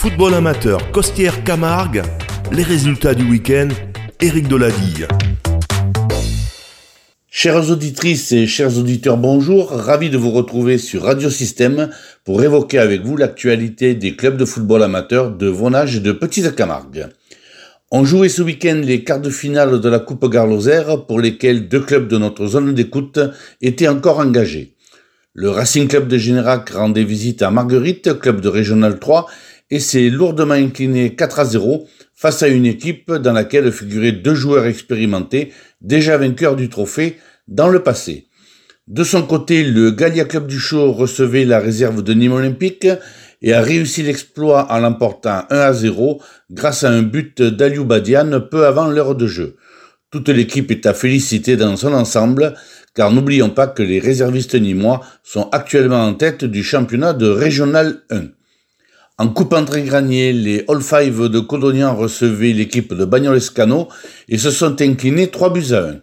Football amateur, Costière Camargue, les résultats du week-end, Éric Deladille. Chères auditrices et chers auditeurs, bonjour. Ravi de vous retrouver sur Radio Système pour évoquer avec vous l'actualité des clubs de football amateur de Vonage et de Petite Camargue. On jouait ce week-end les quarts de finale de la Coupe Garloser pour lesquels deux clubs de notre zone d'écoute étaient encore engagés. Le Racing Club de Générac rendait visite à Marguerite, club de Régional 3, et s'est lourdement incliné 4 à 0 face à une équipe dans laquelle figuraient deux joueurs expérimentés, déjà vainqueurs du trophée dans le passé. De son côté, le Gallia Club du Chaud recevait la réserve de Nîmes Olympique et a réussi l'exploit en l'emportant 1 à 0 grâce à un but d'Aliou Badian peu avant l'heure de jeu. Toute l'équipe est à féliciter dans son ensemble, car n'oublions pas que les réservistes nîmois sont actuellement en tête du championnat de Régional 1. En coupe entre granier, les All Five de Codognan recevaient l'équipe de Bagnoles-Cano et se sont inclinés 3 buts à 1.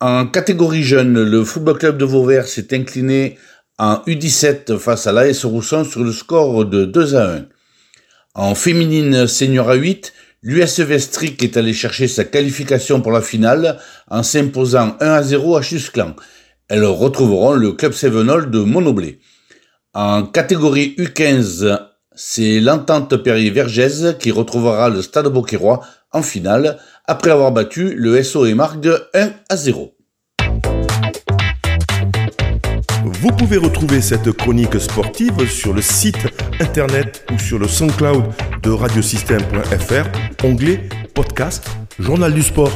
En catégorie jeune, le Football Club de Vauvert s'est incliné en U17 face à l'AS Rousson sur le score de 2 à 1. En féminine senior à 8, l'USV Strick est allé chercher sa qualification pour la finale en s'imposant 1 à 0 à Chusclan. Elles retrouveront le Club Sevenol de Monoblé. En catégorie U15, c'est l'entente Perrier-Vergès qui retrouvera le Stade Beauquerrois en finale après avoir battu le SO et Margue 1 à 0. Vous pouvez retrouver cette chronique sportive sur le site internet ou sur le SoundCloud de radiosystème.fr, onglet podcast, journal du sport.